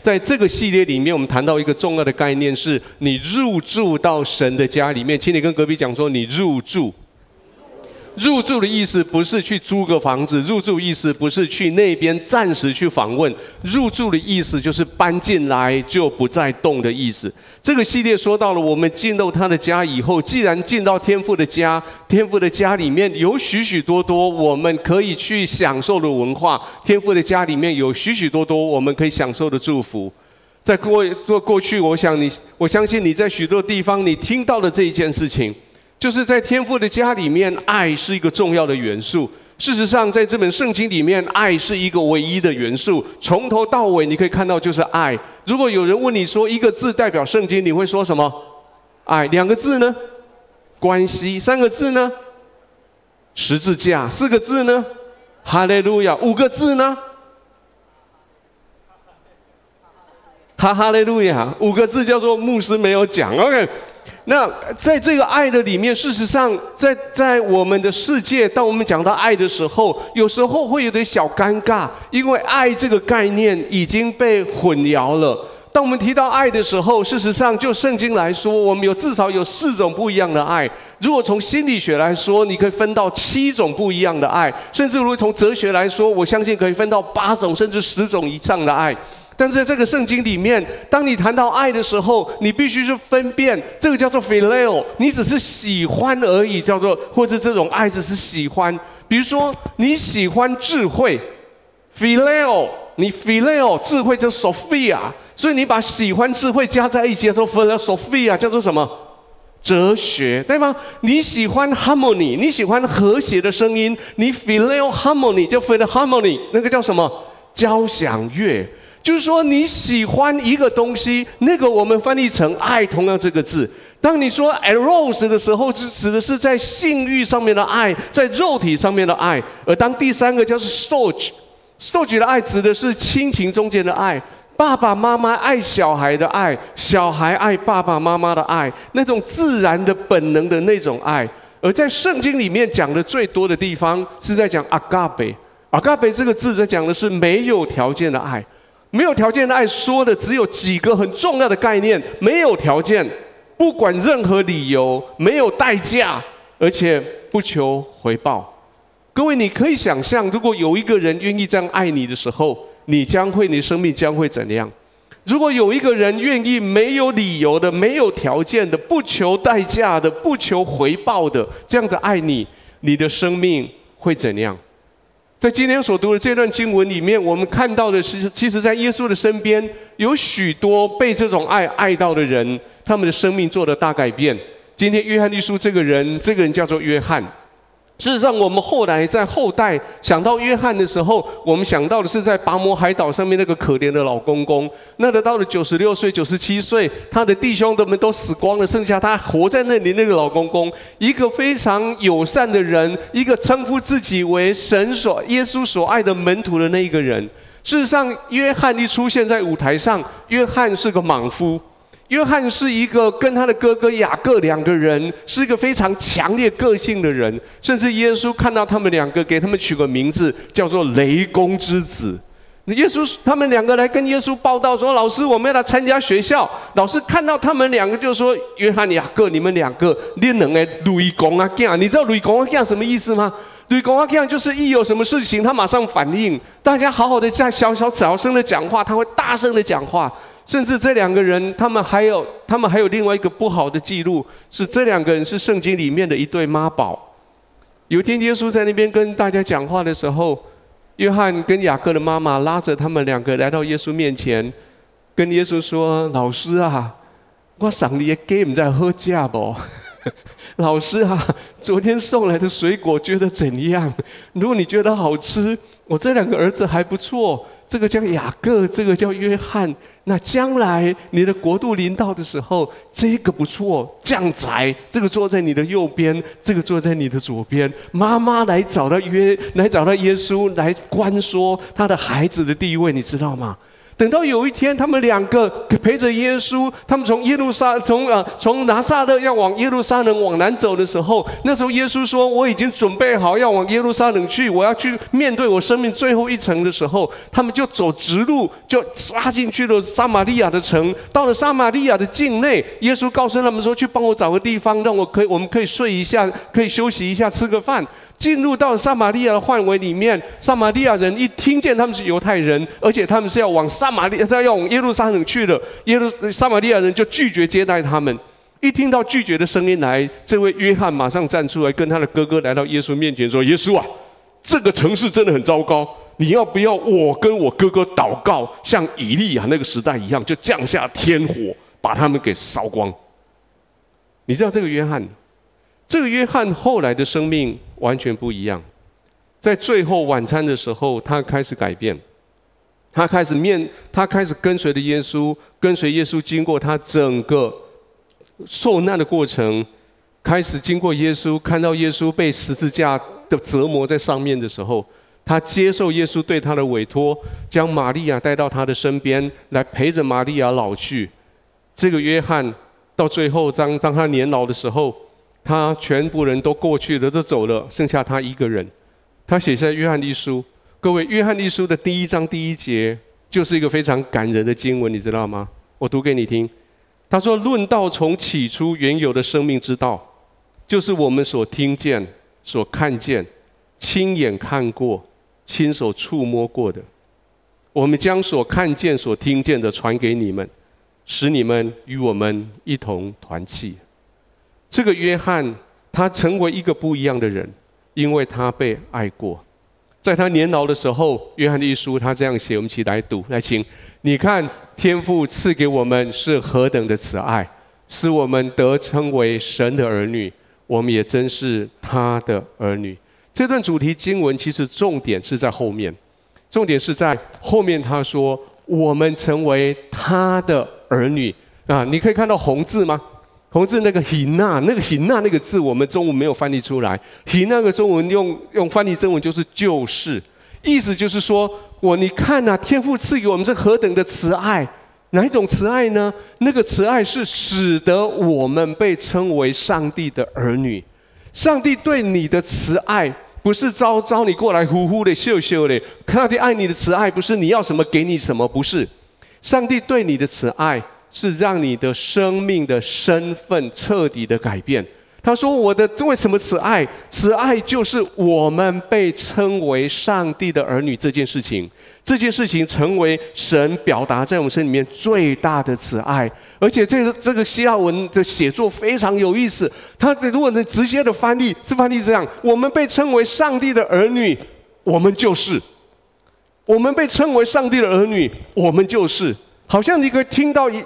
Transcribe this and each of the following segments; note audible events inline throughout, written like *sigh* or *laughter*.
在这个系列里面，我们谈到一个重要的概念，是你入住到神的家里面。请你跟隔壁讲说，你入住。入住的意思不是去租个房子，入住意思不是去那边暂时去访问，入住的意思就是搬进来就不再动的意思。这个系列说到了，我们进入他的家以后，既然进到天父的家，天父的家里面有许许多多我们可以去享受的文化，天父的家里面有许许多多我们可以享受的祝福。在过过过去，我想你，我相信你在许多地方你听到了这一件事情。就是在天父的家里面，爱是一个重要的元素。事实上，在这本圣经里面，爱是一个唯一的元素。从头到尾，你可以看到就是爱。如果有人问你说一个字代表圣经，你会说什么？爱。两个字呢？关系。三个字呢？十字架。四个字呢？哈利路亚。五个字呢？哈哈利路亚。五个字叫做牧师没有讲。OK。那在这个爱的里面，事实上，在在我们的世界，当我们讲到爱的时候，有时候会有点小尴尬，因为爱这个概念已经被混淆了。当我们提到爱的时候，事实上，就圣经来说，我们有至少有四种不一样的爱。如果从心理学来说，你可以分到七种不一样的爱，甚至如果从哲学来说，我相信可以分到八种甚至十种以上的爱。但是在这个圣经里面，当你谈到爱的时候，你必须是分辨这个叫做 phileo，你只是喜欢而已，叫做或者这种爱只是喜欢。比如说你喜欢智慧，phileo，你 phileo 智慧叫 Sophia，所以你把喜欢智慧加在一起的时候，philosophia 叫做什么？哲学，对吗？你喜欢 harmony，你喜欢和谐的声音，你 philo harmony 就 philharmony，那个叫什么？交响乐。就是说你喜欢一个东西，那个我们翻译成爱，同样这个字。当你说 arose 的时候，是指的是在性欲上面的爱，在肉体上面的爱。而当第三个叫做 storge，storge 的爱指的是亲情中间的爱，爸爸妈妈爱小孩的爱，小孩爱爸爸妈妈的爱，那种自然的本能的那种爱。而在圣经里面讲的最多的地方是在讲 agape，agape 这个字在讲的是没有条件的爱。没有条件的爱，说的只有几个很重要的概念：没有条件，不管任何理由，没有代价，而且不求回报。各位，你可以想象，如果有一个人愿意这样爱你的时候，你将会，你生命将会怎样？如果有一个人愿意没有理由的、没有条件的、不求代价的、不求回报的这样子爱你，你的生命会怎样？在今天所读的这段经文里面，我们看到的是，其实，在耶稣的身边，有许多被这种爱爱到的人，他们的生命做了大改变。今天，约翰一书这个人，这个人叫做约翰。事实上，我们后来在后代想到约翰的时候，我们想到的是在拔摩海岛上面那个可怜的老公公。那个到了九十六岁、九十七岁，他的弟兄们都死光了，剩下他活在那里。那个老公公，一个非常友善的人，一个称呼自己为神所、耶稣所爱的门徒的那一个人。事实上，约翰一出现在舞台上，约翰是个莽夫。约翰是一个跟他的哥哥雅各两个人是一个非常强烈个性的人，甚至耶稣看到他们两个，给他们取个名字叫做雷公之子。那耶稣他们两个来跟耶稣报道说：“老师，我们要来参加学校。”老师看到他们两个就说：“约翰、雅各，你们两个，你能哎，雷公啊，这样你知道雷公啊这样什么意思吗？雷公啊这样就是一有什么事情，他马上反应。大家好好的在小小小声的讲话，他会大声的讲话。”甚至这两个人，他们还有他们还有另外一个不好的记录，是这两个人是圣经里面的一对妈宝。有一天耶稣在那边跟大家讲话的时候，约翰跟雅各的妈妈拉着他们两个来到耶稣面前，跟耶稣说：“老师啊，我上你的 game 在喝价不？*laughs* 老师啊，昨天送来的水果觉得怎样？如果你觉得好吃，我这两个儿子还不错。”这个叫雅各，这个叫约翰。那将来你的国度临到的时候，这个不错，将才，这个坐在你的右边，这个坐在你的左边。妈妈来找到约，来找到耶稣，来关说他的孩子的地位，你知道吗？等到有一天，他们两个陪着耶稣，他们从耶路撒从啊从拿撒勒要往耶路撒冷往南走的时候，那时候耶稣说：“我已经准备好要往耶路撒冷去，我要去面对我生命最后一程的时候，他们就走直路，就杀进去了撒玛利亚的城。到了撒玛利亚的境内，耶稣告诉他们说：‘去帮我找个地方，让我可以我们可以睡一下，可以休息一下，吃个饭。’”进入到撒玛利亚的范围里面，撒玛利亚人一听见他们是犹太人，而且他们是要往撒玛利亚，他要往耶路撒冷去的，耶路撒玛利亚人就拒绝接待他们。一听到拒绝的声音来，这位约翰马上站出来，跟他的哥哥来到耶稣面前说：“耶稣啊，这个城市真的很糟糕，你要不要我跟我哥哥祷告，像以利亚那个时代一样，就降下天火，把他们给烧光？”你知道这个约翰？这个约翰后来的生命完全不一样，在最后晚餐的时候，他开始改变，他开始面，他开始跟随着耶稣，跟随耶稣经过他整个受难的过程，开始经过耶稣，看到耶稣被十字架的折磨在上面的时候，他接受耶稣对他的委托，将玛利亚带到他的身边，来陪着玛利亚老去。这个约翰到最后，当当他年老的时候。他全部人都过去了，都走了，剩下他一个人。他写下《约翰一书》，各位，《约翰一书》的第一章第一节就是一个非常感人的经文，你知道吗？我读给你听。他说：“论道从起初原有的生命之道，就是我们所听见、所看见、亲眼看过、亲手触摸过的。我们将所看见、所听见的传给你们，使你们与我们一同团契。”这个约翰，他成为一个不一样的人，因为他被爱过。在他年老的时候，约翰的一书他这样写，我们一起来读，来请你看，天父赐给我们是何等的慈爱，使我们得称为神的儿女，我们也真是他的儿女。这段主题经文其实重点是在后面，重点是在后面他说我们成为他的儿女啊，你可以看到红字吗？同志那个 “hina” 那个 “hina” 那个字，我们中文没有翻译出来。hina 那个中文用用翻译中文就是“就是”，意思就是说，我你看呐，天父赐给我们这何等的慈爱，哪一种慈爱呢？那个慈爱是使得我们被称为上帝的儿女。上帝对你的慈爱，不是招招你过来呼呼的秀秀的，上帝爱你的慈爱，不是你要什么给你什么，不是。上帝对你的慈爱。是让你的生命的身份彻底的改变。他说：“我的为什么慈爱？慈爱就是我们被称为上帝的儿女这件事情。这件事情成为神表达在我们身里面最大的慈爱。而且这个这个希腊文的写作非常有意思。他如果能直接的翻译，是翻译这样：我们被称为上帝的儿女，我们就是；我们被称为上帝的儿女，我们就是。好像你可以听到一。”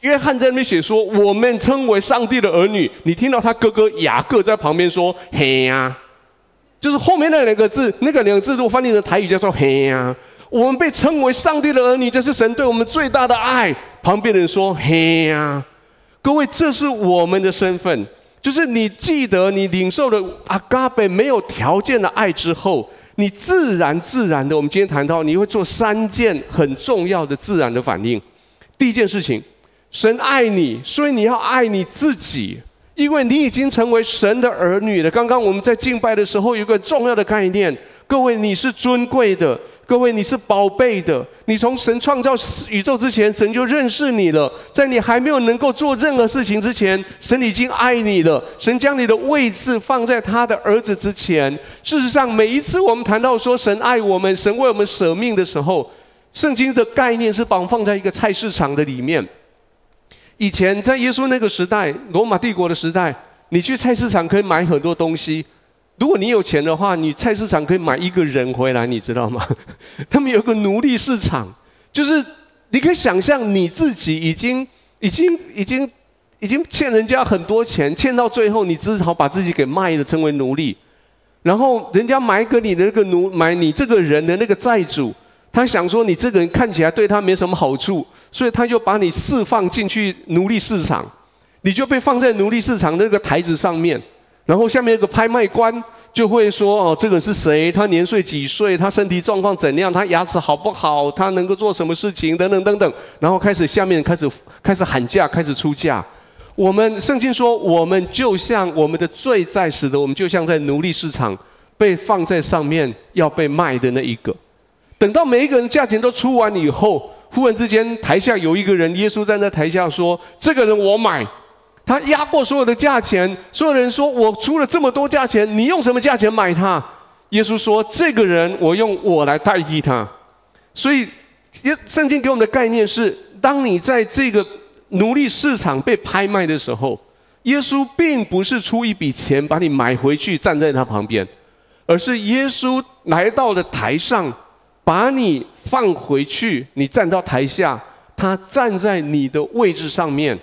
约翰在那边写说：“我们称为上帝的儿女。”你听到他哥哥雅各在旁边说：“嘿呀！”就是后面那两个字，那个两个字如果翻译成台语叫做“嘿呀”。我们被称为上帝的儿女，这是神对我们最大的爱。旁边的人说：“嘿呀！”各位，这是我们的身份。就是你记得，你领受了阿嘎贝没有条件的爱之后，你自然自然的，我们今天谈到，你会做三件很重要的自然的反应。第一件事情。神爱你，所以你要爱你自己，因为你已经成为神的儿女了。刚刚我们在敬拜的时候，有个重要的概念：各位，你是尊贵的；各位，你是宝贝的。你从神创造宇宙之前，神就认识你了。在你还没有能够做任何事情之前，神已经爱你了。神将你的位置放在他的儿子之前。事实上，每一次我们谈到说神爱我们，神为我们舍命的时候，圣经的概念是把放在一个菜市场的里面。以前在耶稣那个时代，罗马帝国的时代，你去菜市场可以买很多东西。如果你有钱的话，你菜市场可以买一个人回来，你知道吗？*laughs* 他们有个奴隶市场，就是你可以想象你自己已经、已经、已经、已经欠人家很多钱，欠到最后，你只好把自己给卖了，成为奴隶。然后人家买给你的那个奴，买你这个人的那个债主，他想说你这个人看起来对他没什么好处。所以他就把你释放进去奴隶市场，你就被放在奴隶市场那个台子上面，然后下面有个拍卖官，就会说哦，这个人是谁？他年岁几岁？他身体状况怎样？他牙齿好不好？他能够做什么事情？等等等等。然后开始下面开始开始喊价，开始出价。我们圣经说，我们就像我们的罪在死的，我们就像在奴隶市场被放在上面要被卖的那一个。等到每一个人价钱都出完以后，忽然之间台下有一个人，耶稣站在台下说：“这个人我买。”他压过所有的价钱，所有人说：“我出了这么多价钱，你用什么价钱买他？”耶稣说：“这个人，我用我来代替他。”所以，耶圣经给我们的概念是：当你在这个奴隶市场被拍卖的时候，耶稣并不是出一笔钱把你买回去，站在他旁边，而是耶稣来到了台上，把你放回去，你站到台下，他站在你的位置上面。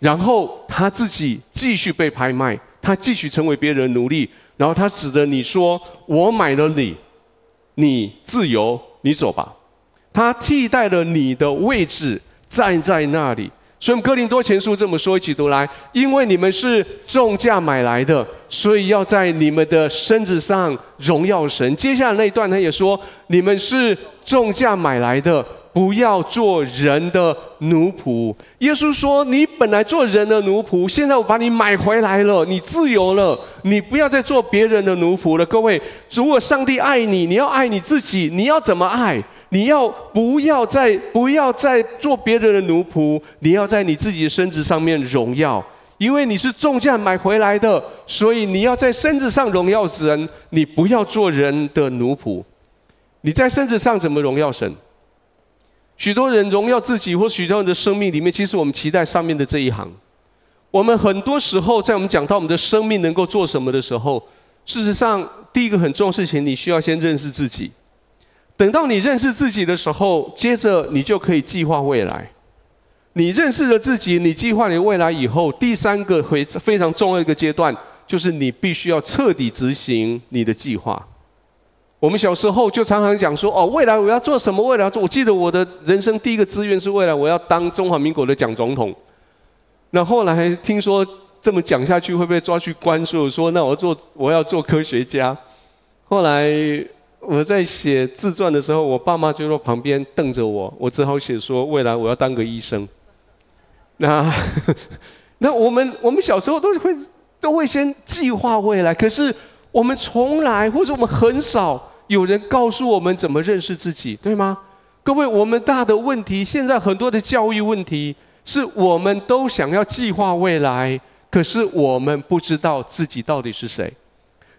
然后他自己继续被拍卖，他继续成为别人的奴隶。然后他指着你说：“我买了你，你自由，你走吧。”他替代了你的位置，站在那里。所以，我们哥林多前书这么说，一起读来：因为你们是重价买来的，所以要在你们的身子上荣耀神。接下来那一段，他也说：你们是重价买来的。不要做人的奴仆。耶稣说：“你本来做人的奴仆，现在我把你买回来了，你自由了。你不要再做别人的奴仆了。”各位，如果上帝爱你，你要爱你自己。你要怎么爱？你要不要再不要再做别人的奴仆？你要在你自己的身子上面荣耀，因为你是重价买回来的，所以你要在身子上荣耀神。你不要做人的奴仆。你在身子上怎么荣耀神？许多人荣耀自己，或许多人的生命里面，其实我们期待上面的这一行。我们很多时候，在我们讲到我们的生命能够做什么的时候，事实上，第一个很重要的事情，你需要先认识自己。等到你认识自己的时候，接着你就可以计划未来。你认识了自己，你计划你未来以后，第三个会非常重要一个阶段，就是你必须要彻底执行你的计划。我们小时候就常常讲说：“哦，未来我要做什么？未来做……我记得我的人生第一个志愿是未来我要当中华民国的蒋总统。那后来听说这么讲下去会被抓去关，所以说那我做我要做科学家。后来我在写自传的时候，我爸妈就在旁边瞪着我，我只好写说未来我要当个医生。那 *laughs* 那我们我们小时候都会都会先计划未来，可是。我们从来，或者我们很少有人告诉我们怎么认识自己，对吗？各位，我们大的问题，现在很多的教育问题，是我们都想要计划未来，可是我们不知道自己到底是谁。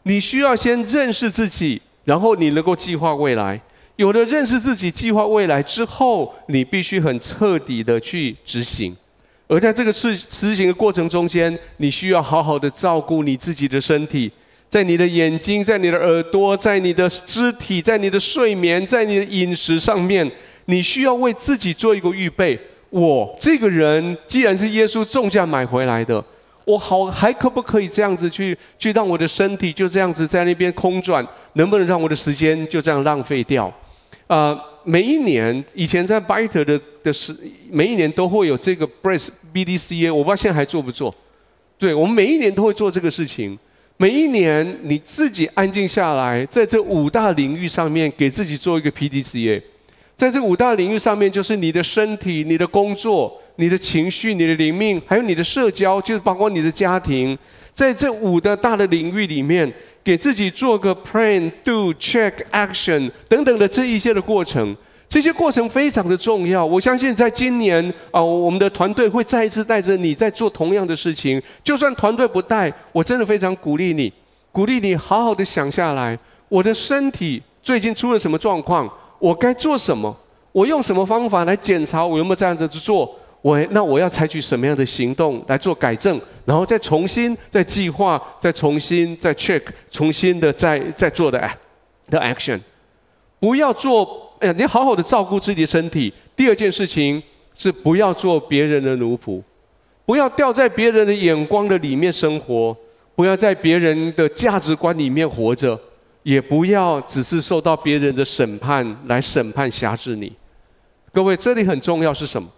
你需要先认识自己，然后你能够计划未来。有了认识自己、计划未来之后，你必须很彻底的去执行。而在这个事执行的过程中间，你需要好好的照顾你自己的身体。在你的眼睛，在你的耳朵，在你的肢体，在你的睡眠，在你的饮食上面，你需要为自己做一个预备。我这个人既然是耶稣重价买回来的，我好还可不可以这样子去去让我的身体就这样子在那边空转？能不能让我的时间就这样浪费掉？啊、呃，每一年以前在 Biter 的的时，每一年都会有这个 Brace BDCA，我不知道现在还做不做？对，我们每一年都会做这个事情。每一年你自己安静下来，在这五大领域上面给自己做一个 PDCA，在这五大领域上面，就是你的身体、你的工作、你的情绪、你的灵命，还有你的社交，就是包括你的家庭，在这五的大的领域里面，给自己做个 Plan、Do、Check、Action 等等的这一些的过程。这些过程非常的重要，我相信在今年啊，我们的团队会再一次带着你在做同样的事情。就算团队不带，我真的非常鼓励你，鼓励你好好的想下来，我的身体最近出了什么状况，我该做什么？我用什么方法来检查我有没有这样子去做？我那我要采取什么样的行动来做改正？然后再重新再计划，再重新再 check，重新的再再做的的 action，不要做。哎呀，你好好的照顾自己的身体。第二件事情是不要做别人的奴仆，不要掉在别人的眼光的里面生活，不要在别人的价值观里面活着，也不要只是受到别人的审判来审判辖制你。各位，这里很重要是什么？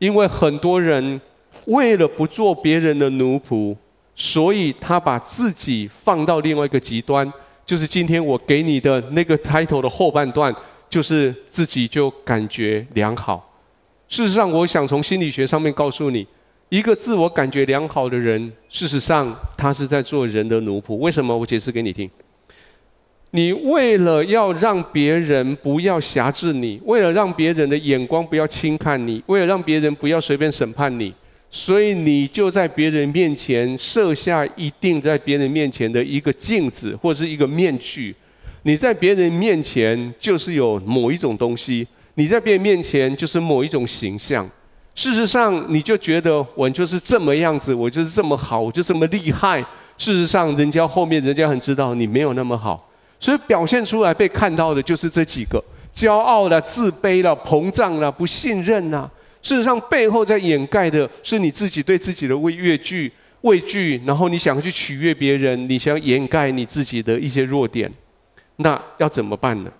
因为很多人为了不做别人的奴仆，所以他把自己放到另外一个极端，就是今天我给你的那个 title 的后半段，就是自己就感觉良好。事实上，我想从心理学上面告诉你，一个自我感觉良好的人，事实上他是在做人的奴仆。为什么？我解释给你听。你为了要让别人不要辖制你，为了让别人的眼光不要轻看你，为了让别人不要随便审判你，所以你就在别人面前设下一定在别人面前的一个镜子或是一个面具。你在别人面前就是有某一种东西，你在别人面前就是某一种形象。事实上，你就觉得我就是这么样子，我就是这么好，我就这么厉害。事实上，人家后面人家很知道你没有那么好。所以表现出来被看到的就是这几个：骄傲了、自卑了、膨胀了、不信任呐。事实上，背后在掩盖的是你自己对自己的畏畏惧、畏惧，然后你想去取悦别人，你想掩盖你自己的一些弱点。那要怎么办呢？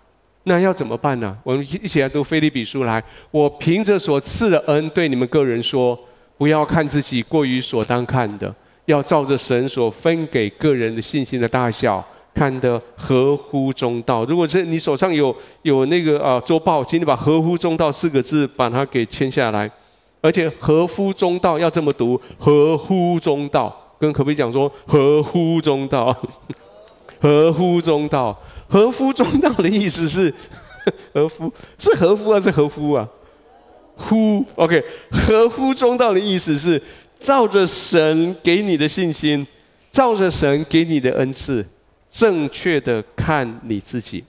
那要怎么办呢？我们一起来读腓立比书来。我凭着所赐的恩对你们个人说：不要看自己过于所当看的，要照着神所分给个人的信心的大小。看的合乎中道。如果是你手上有有那个啊周报，请你把“合乎中道”四个字把它给签下来。而且“合乎中道”要这么读：“合乎中道”。跟可不可以讲说“合乎中道”？合乎中道，合乎中道的意思是合乎，是合乎还是合乎啊？乎，OK，合乎中道的意思是照着神给你的信心，照着神给你的恩赐。正确的看你自己。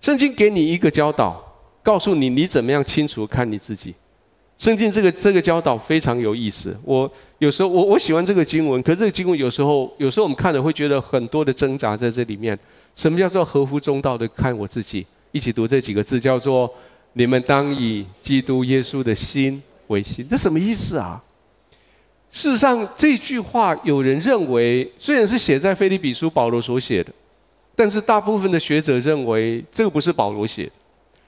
圣经给你一个教导，告诉你你怎么样清楚看你自己。圣经这个这个教导非常有意思。我有时候我我喜欢这个经文，可是这个经文有时候有时候我们看了会觉得很多的挣扎在这里面。什么叫做合乎中道的看我自己？一起读这几个字，叫做你们当以基督耶稣的心为心。这什么意思啊？事实上，这句话有人认为，虽然是写在腓利比书保罗所写的，但是大部分的学者认为这个不是保罗写的，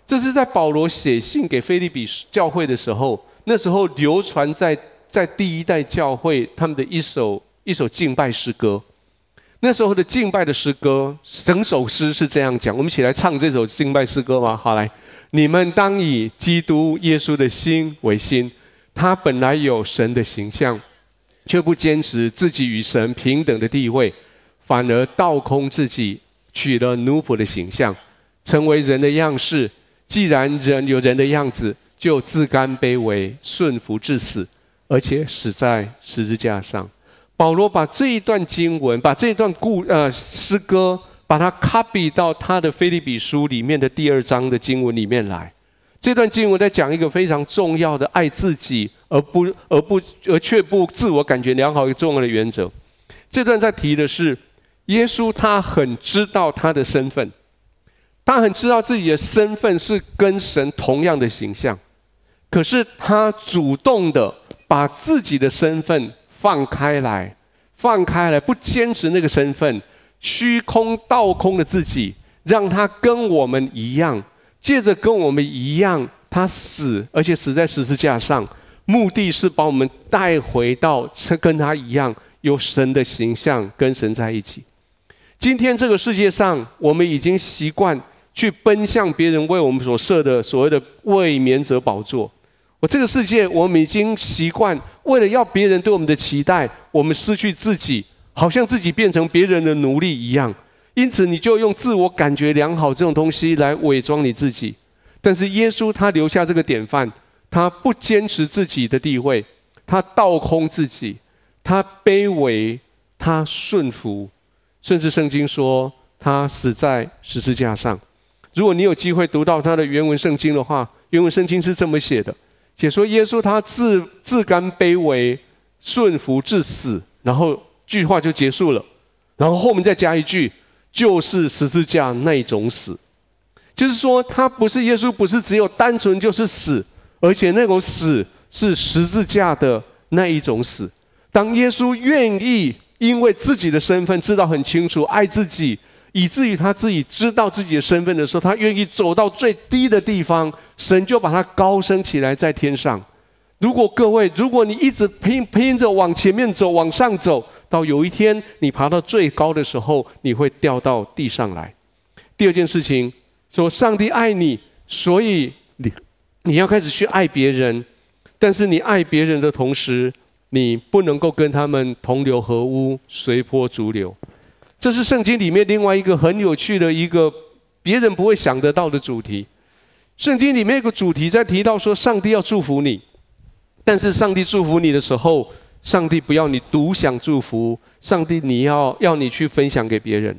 这是在保罗写信给腓利比教会的时候，那时候流传在在第一代教会他们的一首一首敬拜诗歌。那时候的敬拜的诗歌，整首诗是这样讲，我们一起来唱这首敬拜诗歌吗？好，来，你们当以基督耶稣的心为心，他本来有神的形象。却不坚持自己与神平等的地位，反而倒空自己，取了奴仆的形象，成为人的样式。既然人有人的样子，就自甘卑微，顺服至死，而且死在十字架上。保罗把这一段经文，把这段故呃诗歌，把它 copy 到他的腓利比书里面的第二章的经文里面来。这段经文在讲一个非常重要的爱自己。而不而不而却不自我感觉良好一个重要的原则，这段在提的是耶稣，他很知道他的身份，他很知道自己的身份是跟神同样的形象，可是他主动的把自己的身份放开来，放开来，不坚持那个身份，虚空倒空的自己，让他跟我们一样，借着跟我们一样，他死，而且死在十字架上。目的是把我们带回到跟他一样有神的形象，跟神在一起。今天这个世界上，我们已经习惯去奔向别人为我们所设的所谓的卫冕者宝座。我这个世界，我们已经习惯为了要别人对我们的期待，我们失去自己，好像自己变成别人的奴隶一样。因此，你就用自我感觉良好这种东西来伪装你自己。但是耶稣他留下这个典范。他不坚持自己的地位，他倒空自己，他卑微，他顺服，甚至圣经说他死在十字架上。如果你有机会读到他的原文圣经的话，原文圣经是这么写的：写说耶稣他自自甘卑微，顺服至死，然后句话就结束了，然后后面再加一句，就是十字架那种死，就是说他不是耶稣，不是只有单纯就是死。而且那种死是十字架的那一种死。当耶稣愿意因为自己的身份知道很清楚，爱自己，以至于他自己知道自己的身份的时候，他愿意走到最低的地方，神就把他高升起来在天上。如果各位，如果你一直拼拼着往前面走，往上走，到有一天你爬到最高的时候，你会掉到地上来。第二件事情，说上帝爱你，所以你要开始去爱别人，但是你爱别人的同时，你不能够跟他们同流合污、随波逐流。这是圣经里面另外一个很有趣的一个别人不会想得到的主题。圣经里面有个主题在提到说，上帝要祝福你。但是上帝祝福你的时候，上帝不要你独享祝福，上帝你要要你去分享给别人。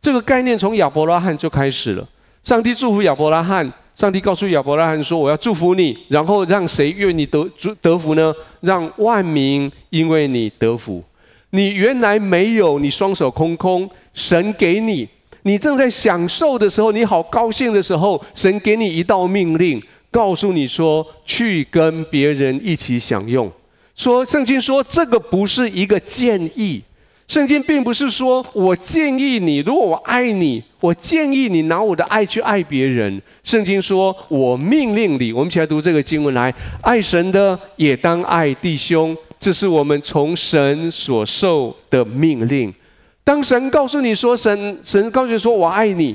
这个概念从亚伯拉罕就开始了。上帝祝福亚伯拉罕，上帝告诉亚伯拉罕说：“我要祝福你，然后让谁愿你得得福呢？让万民因为你得福。你原来没有，你双手空空，神给你，你正在享受的时候，你好高兴的时候，神给你一道命令。”告诉你说，去跟别人一起享用。说圣经说这个不是一个建议，圣经并不是说我建议你，如果我爱你，我建议你拿我的爱去爱别人。圣经说我命令你，我们一起来读这个经文来，爱神的也当爱弟兄，这是我们从神所受的命令。当神告诉你说，神神告诉你说我爱你。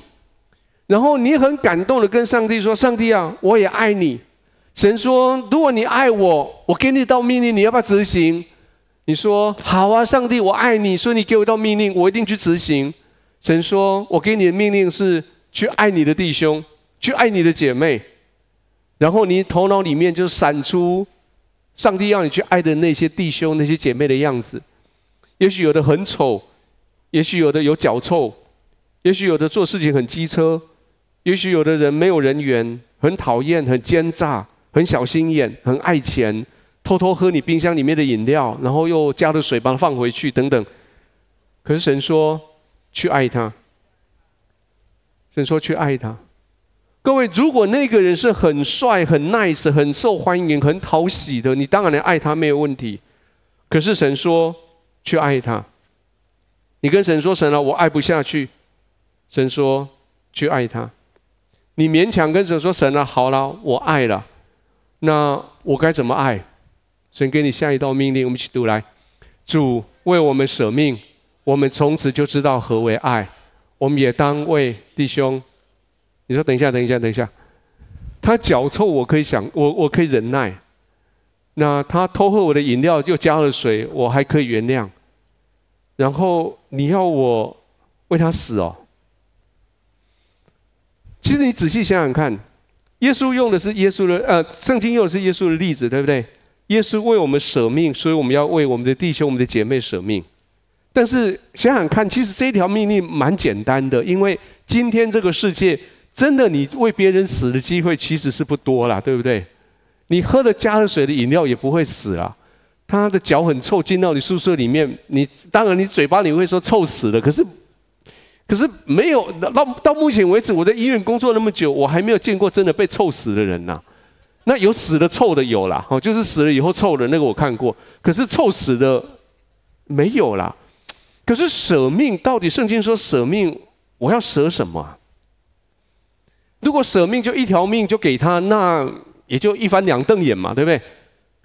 然后你很感动的跟上帝说：“上帝啊，我也爱你。”神说：“如果你爱我，我给你一道命令，你要不要执行？”你说：“好啊，上帝，我爱你，所以你给我一道命令，我一定去执行。”神说：“我给你的命令是去爱你的弟兄，去爱你的姐妹。”然后你头脑里面就闪出上帝要你去爱的那些弟兄、那些姐妹的样子。也许有的很丑，也许有的有脚臭，也许有的做事情很机车。也许有的人没有人缘，很讨厌，很奸诈，很小心眼，很爱钱，偷偷喝你冰箱里面的饮料，然后又加了水把它放回去，等等。可是神说去爱他，神说去爱他。各位，如果那个人是很帅、很 nice、很受欢迎、很讨喜的，你当然爱他没有问题。可是神说去爱他，你跟神说神啊，我爱不下去。神说去爱他。你勉强跟神说：“神啊，好了，我爱了。那我该怎么爱？”神给你下一道命令，我们一起读来：主为我们舍命，我们从此就知道何为爱。我们也当为弟兄。你说：“等一下，等一下，等一下。”他脚臭，我可以想，我我可以忍耐。那他偷喝我的饮料又加了水，我还可以原谅。然后你要我为他死哦？其实你仔细想想看，耶稣用的是耶稣的，呃，圣经用的是耶稣的例子，对不对？耶稣为我们舍命，所以我们要为我们的弟兄、我们的姐妹舍命。但是想想看，其实这条命令蛮简单的，因为今天这个世界，真的你为别人死的机会其实是不多了，对不对？你喝了加了水的饮料也不会死啊。他的脚很臭，进到你宿舍里面，你当然你嘴巴里会说臭死了，可是。可是没有到到目前为止，我在医院工作那么久，我还没有见过真的被臭死的人呐。那有死的臭的有啦，哦，就是死了以后臭的那个我看过。可是臭死的没有啦。可是舍命到底圣经说舍命，我要舍什么？如果舍命就一条命就给他，那也就一翻两瞪眼嘛，对不对？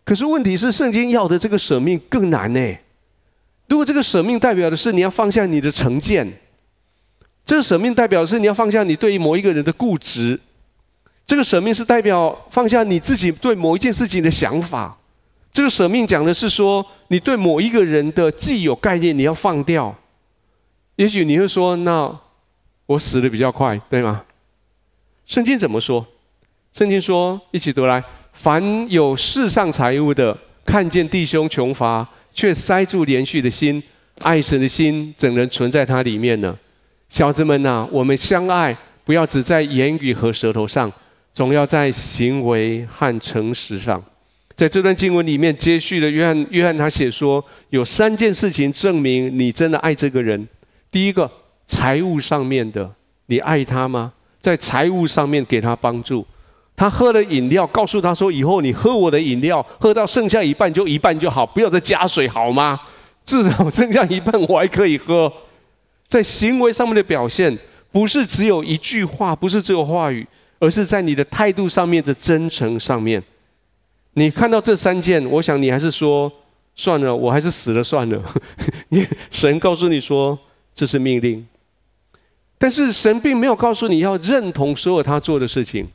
可是问题是圣经要的这个舍命更难呢。如果这个舍命代表的是你要放下你的成见。这个舍命代表的是你要放下你对于某一个人的固执，这个舍命是代表放下你自己对某一件事情的想法，这个舍命讲的是说你对某一个人的既有概念你要放掉。也许你会说，那我死得比较快，对吗？圣经怎么说？圣经说，一起读来：凡有世上财物的，看见弟兄穷乏，却塞住连续的心，爱神的心怎能存在他里面呢？小子们呐、我们相爱，不要只在言语和舌头上，总要在行为和诚实上。在这段经文里面，接续的约翰，约翰他写说，有三件事情证明你真的爱这个人。第一个，财务上面的，你爱他吗？在财务上面给他帮助。他喝了饮料，告诉他说，以后你喝我的饮料，喝到剩下一半就一半就好，不要再加水，好吗？至少剩下一半我还可以喝。在行为上面的表现，不是只有一句话，不是只有话语，而是在你的态度上面的真诚上面。你看到这三件，我想你还是说算了，我还是死了算了。*laughs* 你神告诉你说这是命令，但是神并没有告诉你要认同所有他做的事情。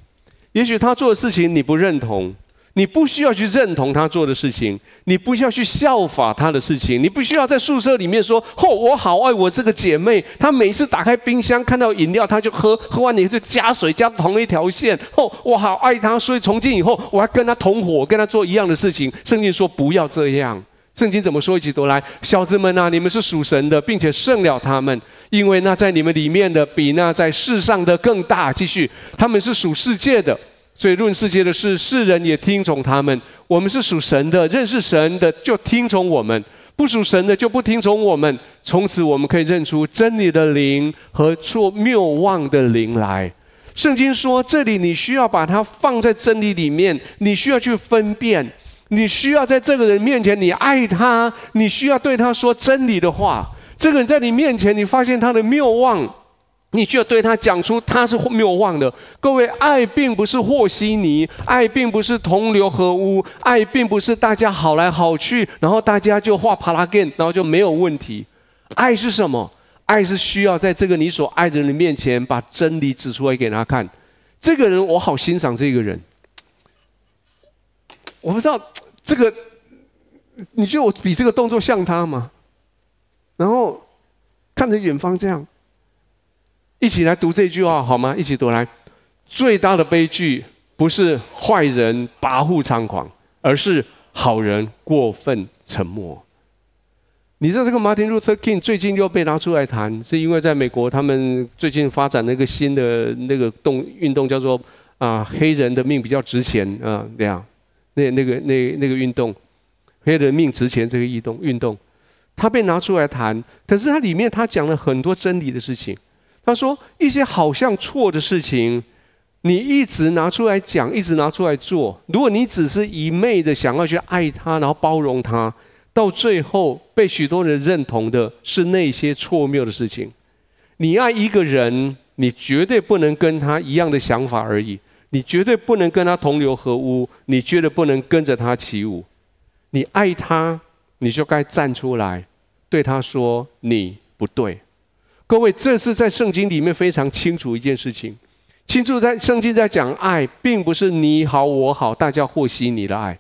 也许他做的事情你不认同。你不需要去认同他做的事情，你不需要去效法他的事情，你不需要在宿舍里面说：“哦，我好爱我这个姐妹，她每次打开冰箱看到饮料，她就喝，喝完你就加水加同一条线。哦，我好爱她，所以从今以后我要跟她同伙，跟她做一样的事情。”圣经说不要这样。圣经怎么说？一起读来，小子们啊，你们是属神的，并且胜了他们，因为那在你们里面的比那在世上的更大。继续，他们是属世界的。所以论世界的事，世人也听从他们。我们是属神的，认识神的就听从我们；不属神的就不听从我们。从此我们可以认出真理的灵和做谬妄的灵来。圣经说，这里你需要把它放在真理里面，你需要去分辨，你需要在这个人面前，你爱他，你需要对他说真理的话。这个人在你面前，你发现他的谬妄。你就要对他讲出他是谬妄的。各位，爱并不是和稀泥，爱并不是同流合污，爱并不是大家好来好去，然后大家就画帕拉根，然后就没有问题。爱是什么？爱是需要在这个你所爱的人面前把真理指出来给他看。这个人我好欣赏这个人。我不知道这个，你觉得我比这个动作像他吗？然后看着远方这样。一起来读这句话好吗？一起读来。最大的悲剧不是坏人跋扈猖狂，而是好人过分沉默。你知道这个 Martin Luther King 最近又被拿出来谈，是因为在美国他们最近发展了一个新的那个动运动，叫做啊黑人的命比较值钱啊这样，那那个那那个运动，黑人命值钱这个运动运动，他被拿出来谈，可是他里面他讲了很多真理的事情。他说：“一些好像错的事情，你一直拿出来讲，一直拿出来做。如果你只是一昧的想要去爱他，然后包容他，到最后被许多人认同的是那些错谬的事情。你爱一个人，你绝对不能跟他一样的想法而已，你绝对不能跟他同流合污，你绝对不能跟着他起舞。你爱他，你就该站出来，对他说你不对。”各位，这是在圣经里面非常清楚一件事情。清楚在圣经在讲爱，并不是你好我好，大家和稀泥的爱。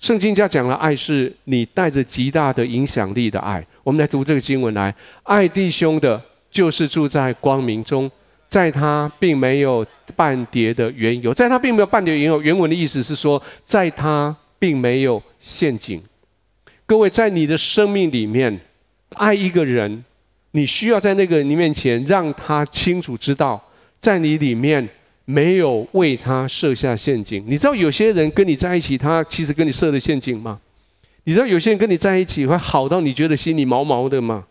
圣经家讲的爱，是你带着极大的影响力的爱。我们来读这个经文来：爱弟兄的，就是住在光明中，在他并没有半点的缘由，在他并没有半点缘由。原文的意思是说，在他并没有陷阱。各位，在你的生命里面，爱一个人。你需要在那个人面前，让他清楚知道，在你里面没有为他设下陷阱。你知道有些人跟你在一起，他其实跟你设了陷阱吗？你知道有些人跟你在一起会好到你觉得心里毛毛的吗？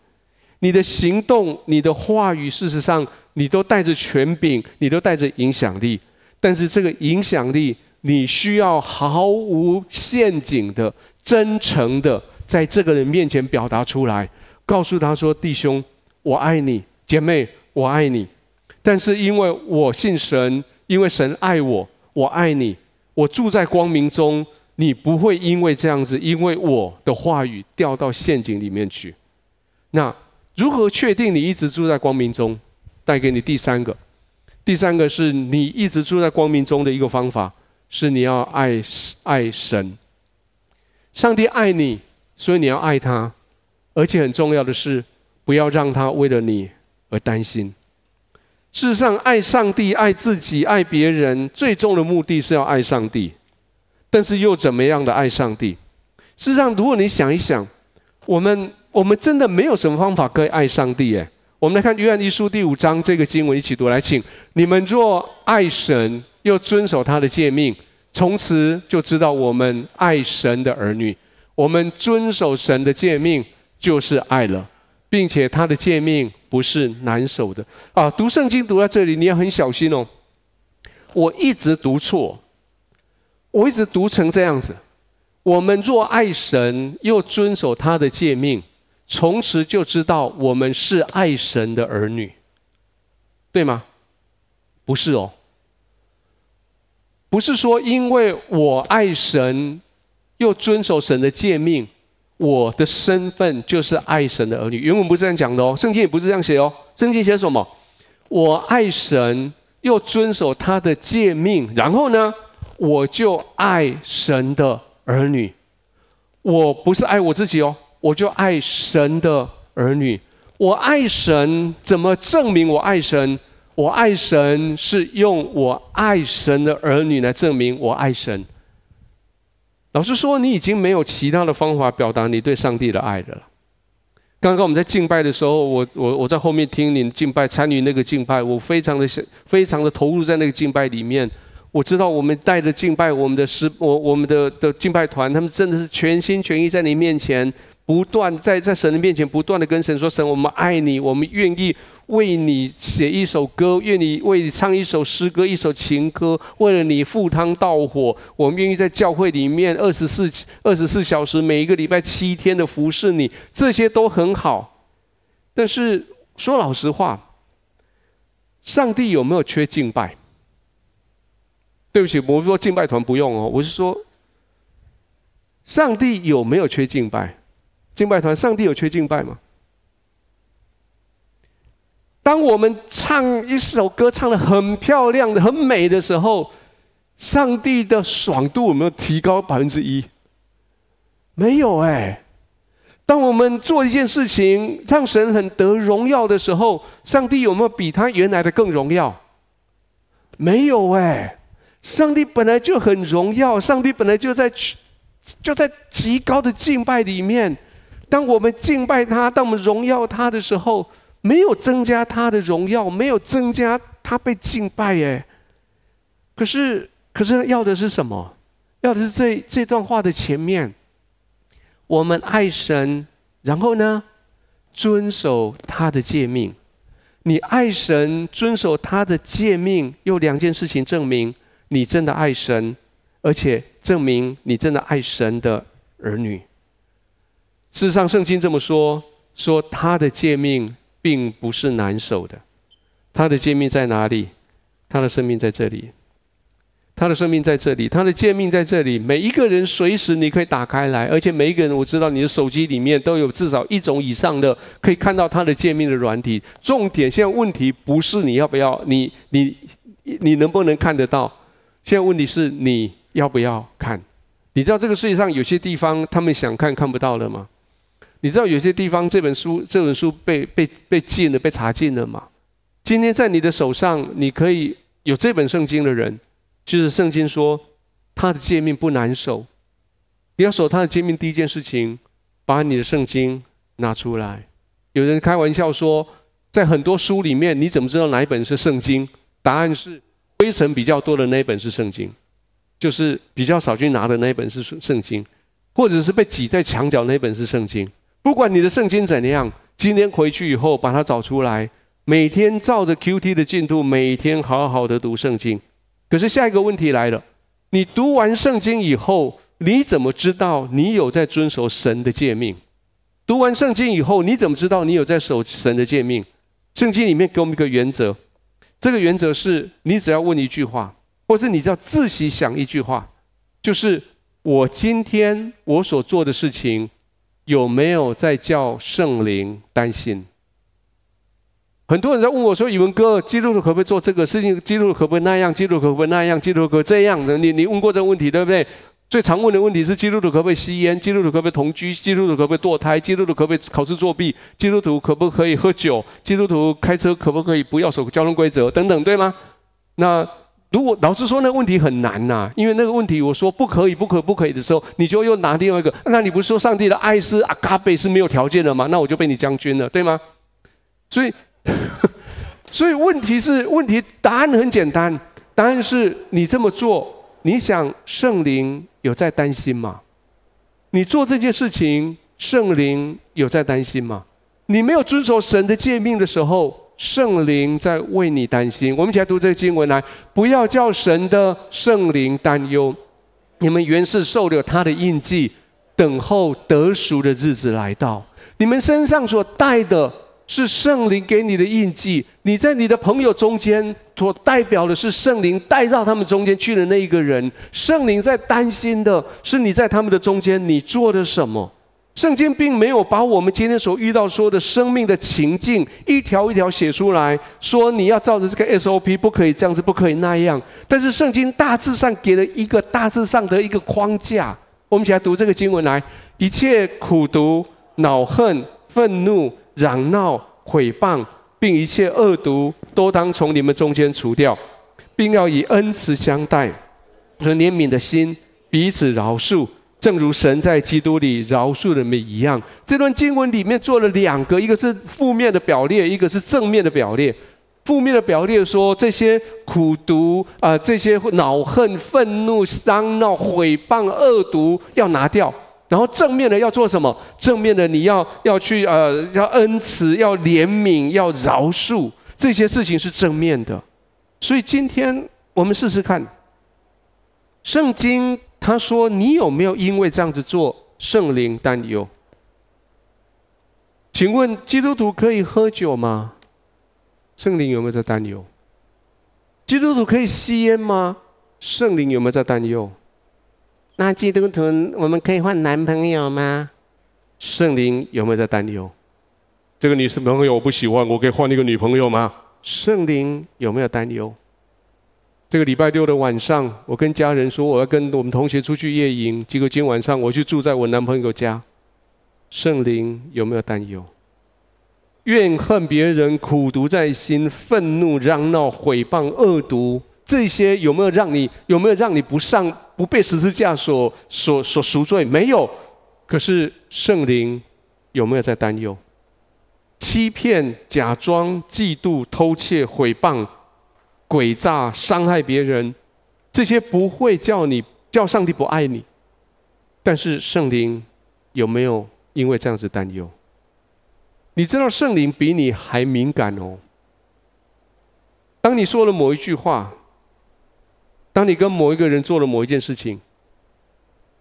你的行动、你的话语，事实上你都带着权柄，你都带着影响力。但是这个影响力，你需要毫无陷阱的、真诚的，在这个人面前表达出来，告诉他说：“弟兄。”我爱你，姐妹，我爱你。但是因为我信神，因为神爱我，我爱你。我住在光明中，你不会因为这样子，因为我的话语掉到陷阱里面去。那如何确定你一直住在光明中？带给你第三个，第三个是你一直住在光明中的一个方法，是你要爱爱神。上帝爱你，所以你要爱他，而且很重要的是。不要让他为了你而担心。事实上，爱上帝、爱自己、爱别人，最终的目的是要爱上帝。但是又怎么样的爱上帝？事实上，如果你想一想，我们我们真的没有什么方法可以爱上帝。诶，我们来看约翰一书第五章这个经文，一起读来，请你们若爱神，又遵守他的诫命，从此就知道我们爱神的儿女。我们遵守神的诫命，就是爱了。并且他的诫命不是难守的啊！读圣经读到这里，你要很小心哦。我一直读错，我一直读成这样子：我们若爱神，又遵守他的诫命，从此就知道我们是爱神的儿女，对吗？不是哦，不是说因为我爱神，又遵守神的诫命，我的身份就是爱神的儿女。原文不是这样讲的哦，圣经也不是这样写哦。圣经写什么？我爱神，又遵守他的诫命，然后呢，我就爱神的儿女。我不是爱我自己哦，我就爱神的儿女。我爱神，怎么证明我爱神？我爱神是用我爱神的儿女来证明我爱神。老实说，你已经没有其他的方法表达你对上帝的爱的了。刚刚我们在敬拜的时候，我我我在后面听你敬拜，参与那个敬拜，我非常的非常的投入在那个敬拜里面。我知道我们带着敬拜，我们的师我我们的的敬拜团，他们真的是全心全意在你面前。不断在在神的面前不断的跟神说：“神，我们爱你，我们愿意为你写一首歌，愿你为你唱一首诗歌，一首情歌，为了你赴汤蹈火。我们愿意在教会里面二十四二十四小时，每一个礼拜七天的服侍你，这些都很好。但是说老实话，上帝有没有缺敬拜？对不起，我是说敬拜团不用哦，我是说，上帝有没有缺敬拜？”敬拜团，上帝有缺敬拜吗？当我们唱一首歌唱得很漂亮的、很美的时候，上帝的爽度有没有提高百分之一？没有哎。当我们做一件事情让神很得荣耀的时候，上帝有没有比他原来的更荣耀？没有哎。上帝本来就很荣耀，上帝本来就在就在极高的敬拜里面。当我们敬拜他，当我们荣耀他的时候，没有增加他的荣耀，没有增加他被敬拜。哎，可是，可是要的是什么？要的是这这段话的前面，我们爱神，然后呢，遵守他的诫命。你爱神，遵守他的诫命，有两件事情证明你真的爱神，而且证明你真的爱神的儿女。事实上，圣经这么说：说他的诫命并不是难守的。他的诫命在哪里？他的生命在这里。他的生命在这里，他的诫命在这里。每一个人随时你可以打开来，而且每一个人，我知道你的手机里面都有至少一种以上的可以看到他的诫命的软体。重点现在问题不是你要不要，你你你能不能看得到？现在问题是你要不要看？你知道这个世界上有些地方他们想看看不到了吗？你知道有些地方这本书这本书被被被禁了，被查禁了吗？今天在你的手上，你可以有这本圣经的人，就是圣经说他的诫命不难守。你要守他的诫命，第一件事情，把你的圣经拿出来。有人开玩笑说，在很多书里面，你怎么知道哪一本是圣经？答案是灰尘比较多的那一本是圣经，就是比较少去拿的那一本是圣经，或者是被挤在墙角那一本是圣经。不管你的圣经怎样，今天回去以后把它找出来，每天照着 QT 的进度，每天好好的读圣经。可是下一个问题来了，你读完圣经以后，你怎么知道你有在遵守神的诫命？读完圣经以后，你怎么知道你有在守神的诫命？圣经里面给我们一个原则，这个原则是你只要问一句话，或是你只要自己想一句话，就是我今天我所做的事情。有没有在叫圣灵担心？很多人在问我说：“宇文哥，基督徒可不可以做这个事情？基督徒可不可以那样？基督徒可不可以那样？基督徒可不可以这样的？”你你问过这个问题对不对？最常问的问题是：基督徒可不可以吸烟？基督徒可不可以同居？基督徒可不可以堕胎？基督徒可不可以考试作弊？基督徒可不可以喝酒？基督徒开车可不可以不要守交通规则？等等，对吗？那。如果老师说那个问题很难呐、因为那个问题我说不可以、不可、不可以的时候，你就又拿另外一个。那你不是说上帝的爱是阿嘎贝是没有条件的吗？那我就被你将军了，对吗？所以，*laughs* 所以问题是问题答案很简单，答案是你这么做，你想圣灵有在担心吗？你做这件事情，圣灵有在担心吗？你没有遵守神的诫命的时候。圣灵在为你担心，我们一起来读这个经文来，不要叫神的圣灵担忧。你们原是受了他的印记，等候得赎的日子来到。你们身上所带的是圣灵给你的印记。你在你的朋友中间，所代表的是圣灵带到他们中间去的那一个人。圣灵在担心的是你在他们的中间，你做了什么？圣经并没有把我们今天所遇到说的生命的情境一条一条写出来，说你要照着这个 SOP，不可以这样子，不可以那样。但是圣经大致上给了一个大致上的一个框架。我们一起来读这个经文来：一切苦毒、恼恨、愤怒。嚷闹、毁谤，并一切恶毒，都当从你们中间除掉，并要以恩慈相待，和怜悯的心彼此饶恕，正如神在基督里饶恕人们一样。这段经文里面做了两个，一个是负面的表列，一个是正面的表列。负面的表列说这些苦毒啊，这些恼恨、愤怒、伤闹、毁谤、恶毒要拿掉。然后正面的要做什么？正面的你要要去呃，要恩慈，要怜悯，要饶恕，这些事情是正面的。所以今天我们试试看，圣经他说你有没有因为这样子做圣灵担忧？请问基督徒可以喝酒吗？圣灵有没有在担忧？基督徒可以吸烟吗？圣灵有没有在担忧？那基督徒，我们可以换男朋友吗？圣灵有没有在担忧？这个女生朋友我不喜欢，我可以换一个女朋友吗？圣灵有没有担忧？这个礼拜六的晚上，我跟家人说我要跟我们同学出去夜营，结果今天晚上我去住在我男朋友家。圣灵有没有担忧？怨恨别人，苦毒在心，愤怒、嚷闹、毁谤、恶毒。这些有没有让你有没有让你不上不被十字架所所所赎罪？没有。可是圣灵有没有在担忧？欺骗、假装、嫉妒、偷窃、毁谤、诡诈、伤害别人，这些不会叫你叫上帝不爱你。但是圣灵有没有因为这样子担忧？你知道圣灵比你还敏感哦。当你说了某一句话。当你跟某一个人做了某一件事情，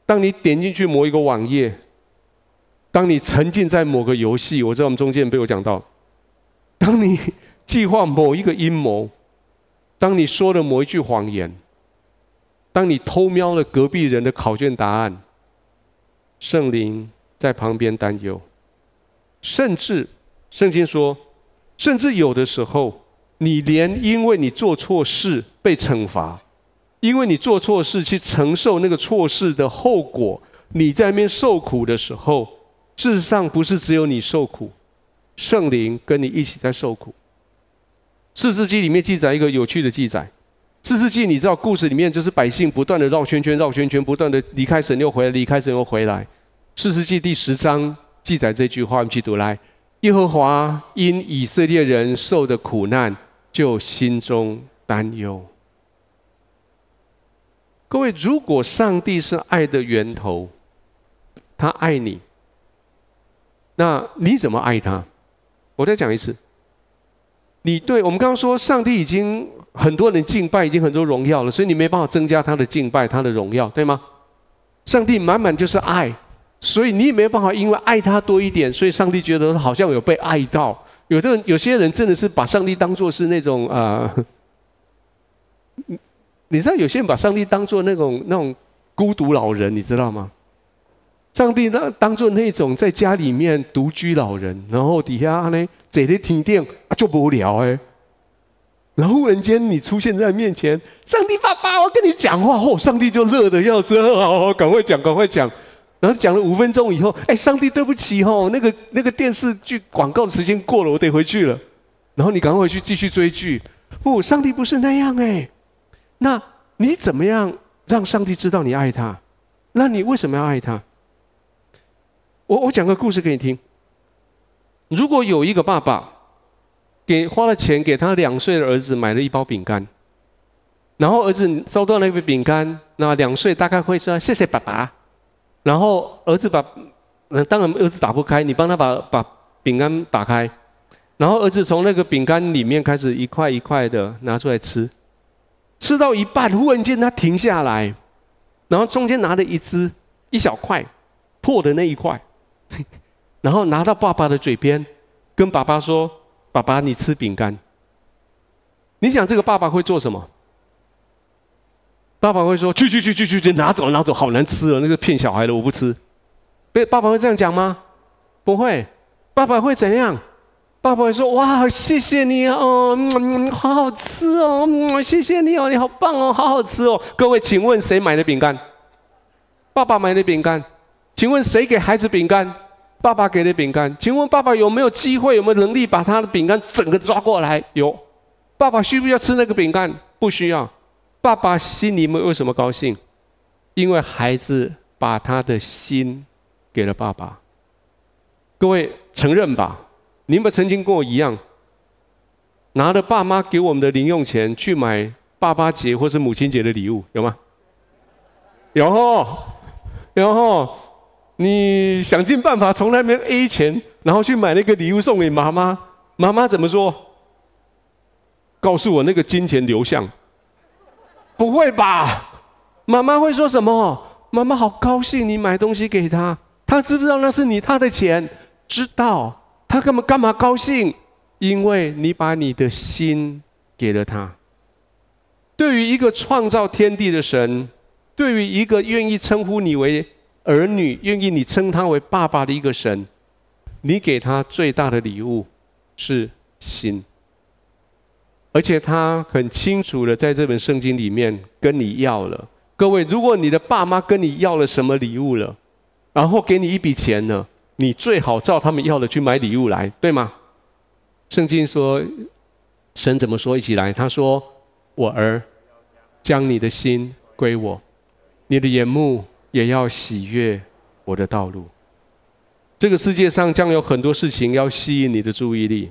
当你点进去某一个网页，当你沉浸在某个游戏，我知道我们中间被我讲到，当你计划某一个阴谋，当你说了某一句谎言，当你偷瞄了隔壁人的考卷答案，圣灵在旁边担忧，甚至圣经说，甚至有的时候，你连因为你做错事被惩罚。因为你做错事，去承受那个错事的后果，你在那边受苦的时候，事实上不是只有你受苦，圣灵跟你一起在受苦。四世纪里面记载一个有趣的记载，四世纪你知道故事里面就是百姓不断的绕圈圈绕圈圈，不断的离开神又回来，离开神又回来。四世纪第十章记载这句话，我们去读来：耶和华因以色列人受的苦难，就心中担忧。各位，如果上帝是爱的源头，他爱你，那你怎么爱他？我再讲一次，你对我们刚刚说，上帝已经很多人敬拜，已经很多荣耀了，所以你没办法增加他的敬拜，他的荣耀，对吗？上帝满满就是爱，所以你也没办法因为爱他多一点，所以上帝觉得好像有被爱到。有的人，有些人真的是把上帝当做是那种啊。你知道有些人把上帝当做那种那种孤独老人，你知道吗？上帝那当做那种在家里面独居老人，然后底下呢这里停电啊就无聊哎，然后忽然间你出现在面前，上帝爸爸，我跟你讲话，哦，上帝就乐得要死，好好赶快讲，赶快讲，然后讲了五分钟以后，哎，上帝对不起哦，那个那个电视剧广告的时间过了，我得回去了，然后你赶快回去继续追剧，不，上帝不是那样哎。那你怎么样让上帝知道你爱他？那你为什么要爱他？我我讲个故事给你听。如果有一个爸爸给花了钱给他两岁的儿子买了一包饼干，然后儿子收到那个饼干，那两岁大概会说谢谢爸爸，然后儿子把，那当然儿子打不开，你帮他把把饼干打开，然后儿子从那个饼干里面开始一块一块的拿出来吃。吃到一半，忽然间他停下来，然后中间拿了一只一小块破的那一块，然后拿到爸爸的嘴边，跟爸爸说：“爸爸，你吃饼干。”你想这个爸爸会做什么？爸爸会说：“去去去去去去，拿走拿走，好难吃哦，那个骗小孩的，我不吃。”被，爸爸会这样讲吗？不会。爸爸会怎样？爸爸会说：“哇，谢谢你哦，嗯，好好吃哦，嗯，谢谢你哦，你好棒哦，好好吃哦。”各位，请问谁买的饼干？爸爸买的饼干。请问谁给孩子饼干？爸爸给的饼干。请问爸爸有没有机会，有没有能力把他的饼干整个抓过来？有。爸爸需不需要吃那个饼干？不需要。爸爸心里面为什么高兴？因为孩子把他的心给了爸爸。各位承认吧，你有没有曾经跟我一样，拿着爸妈给我们的零用钱去买爸爸节或是母亲节的礼物？有吗？有吼，有吼，你想尽办法从那边 A 钱，然后去买那个礼物送给妈妈。妈妈怎么说？告诉我那个金钱流向。不会吧？妈妈会说什么？妈妈好高兴你买东西给她，她知不知道那是你她的钱？知道。她干嘛干嘛高兴？因为你把你的心给了她。对于一个创造天地的神，对于一个愿意称呼你为儿女、愿意你称他为爸爸的一个神，你给他最大的礼物是心。而且他很清楚的在这本圣经里面跟你要了。各位，如果你的爸妈跟你要了什么礼物了，然后给你一笔钱呢，你最好照他们要的去买礼物来，对吗？圣经说，神怎么说？一起来，他说：“我儿，将你的心归我，你的眼目也要喜悦我的道路。”这个世界上将有很多事情要吸引你的注意力。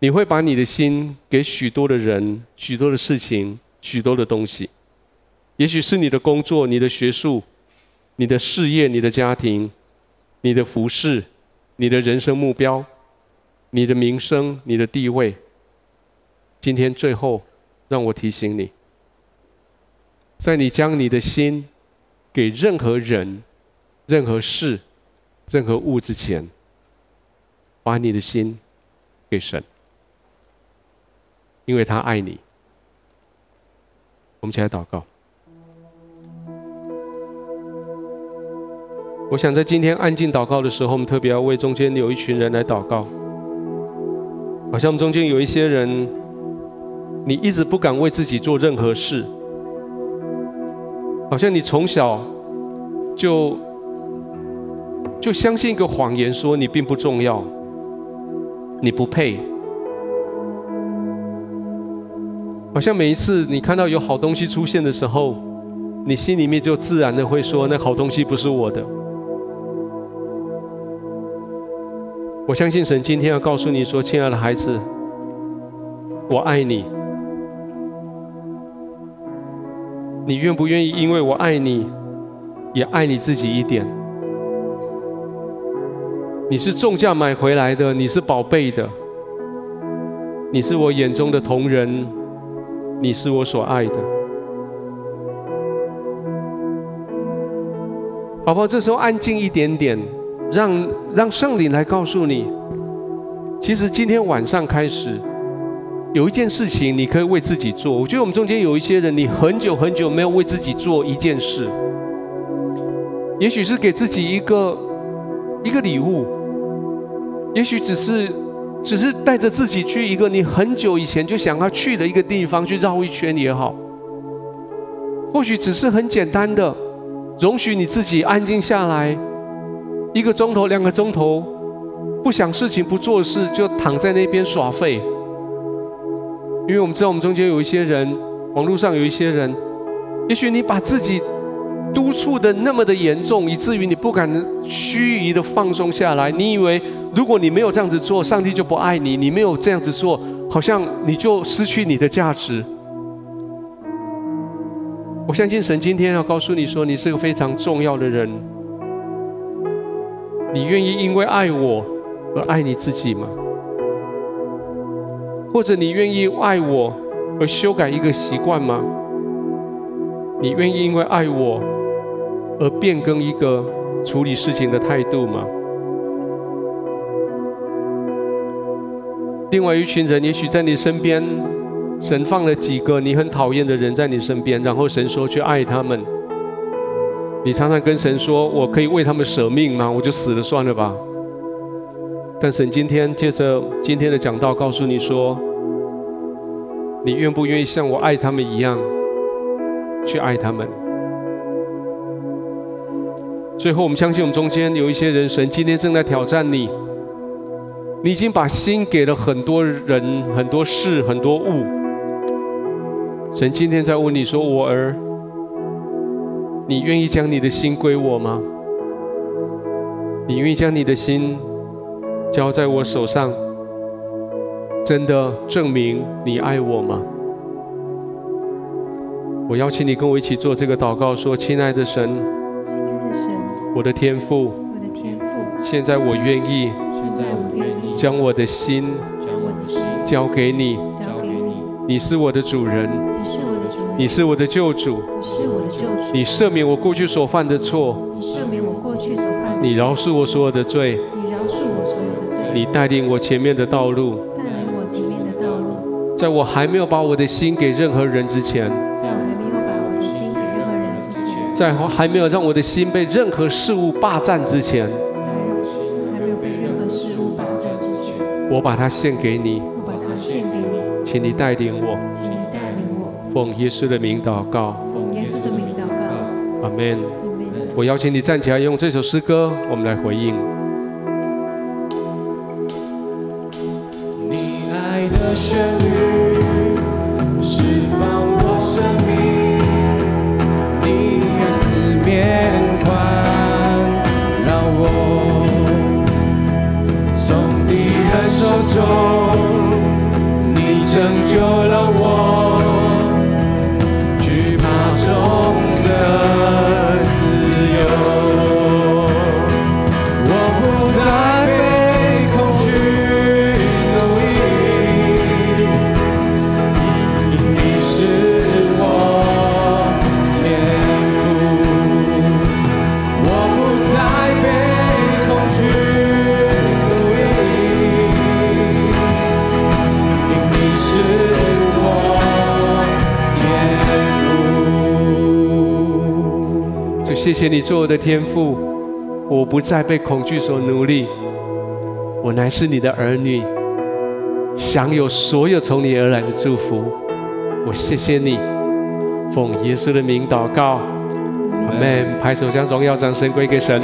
你会把你的心给许多的人、许多的事情、许多的东西，也许是你的工作、你的学术、你的事业、你的家庭、你的服饰、你的人生目标、你的名声、你的地位。今天最后，让我提醒你，在你将你的心给任何人、任何事、任何物之前，把你的心给神。因为他爱你，我们一起来祷告。我想在今天安静祷告的时候，我们特别要为中间有一群人来祷告。好像我们中间有一些人，你一直不敢为自己做任何事，好像你从小就就相信一个谎言，说你并不重要，你不配。好像每一次你看到有好东西出现的时候，你心里面就自然的会说：“那好东西不是我的。”我相信神今天要告诉你说：“亲爱的孩子，我爱你。你愿不愿意因为我爱你，也爱你自己一点？你是重价买回来的，你是宝贝的，你是我眼中的同人。”你是我所爱的，宝宝。这时候安静一点点，让让圣灵来告诉你，其实今天晚上开始，有一件事情你可以为自己做。我觉得我们中间有一些人，你很久很久没有为自己做一件事，也许是给自己一个一个礼物，也许只是。只是带着自己去一个你很久以前就想要去的一个地方去绕一圈也好，或许只是很简单的，容许你自己安静下来，一个钟头、两个钟头，不想事情、不做事，就躺在那边耍废。因为我们知道我们中间有一些人，网络上有一些人，也许你把自己。督促的那么的严重，以至于你不敢虚拟的放松下来。你以为如果你没有这样子做，上帝就不爱你；你没有这样子做，好像你就失去你的价值。我相信神今天要告诉你说，你是个非常重要的人。你愿意因为爱我而爱你自己吗？或者你愿意爱我而修改一个习惯吗？你愿意因为爱我？而变更一个处理事情的态度吗？另外一群人，也许在你身边，神放了几个你很讨厌的人在你身边，然后神说去爱他们。你常常跟神说：“我可以为他们舍命吗？我就死了算了吧。”但神今天借着今天的讲道告诉你说：“你愿不愿意像我爱他们一样去爱他们？”最后，我们相信我们中间有一些人，神今天正在挑战你。你已经把心给了很多人、很多事、很多物。神今天在问你说：“我儿。”你愿意将你的心归我吗？你愿意将你的心交在我手上，真的证明你爱我吗？我邀请你跟我一起做这个祷告，说：“亲爱的神，亲爱的神，我的天父，我的天父，现在我愿意，现在我愿意将我的心，将我的心交给你，交给你，你是我的主人，你是我的主人，你是我的救主，你是我的救主。”你赦免我过去所犯的错，你赦免我过去所犯，你饶恕我所有的罪，你饶恕我所有的罪，你带领我前面的道路，带领我前面的道路，在我还没有把我的心给任何人之前，在我还没有把我的心给任何人之前，在我还没有让我的心被任何事物霸占之前，在我心还没有被任何事物霸占之前，我把它献给你，我把它献给你，请你带领我，请你带领我，奉耶稣的名祷告。阿门。我邀请你站起来，用这首诗歌，我们来回应。你做我的天父，我不再被恐惧所奴隶，我乃是你的儿女，享有所有从你而来的祝福。我谢谢你，奉耶稣的名祷告，阿门。拍手将荣耀掌声归给神。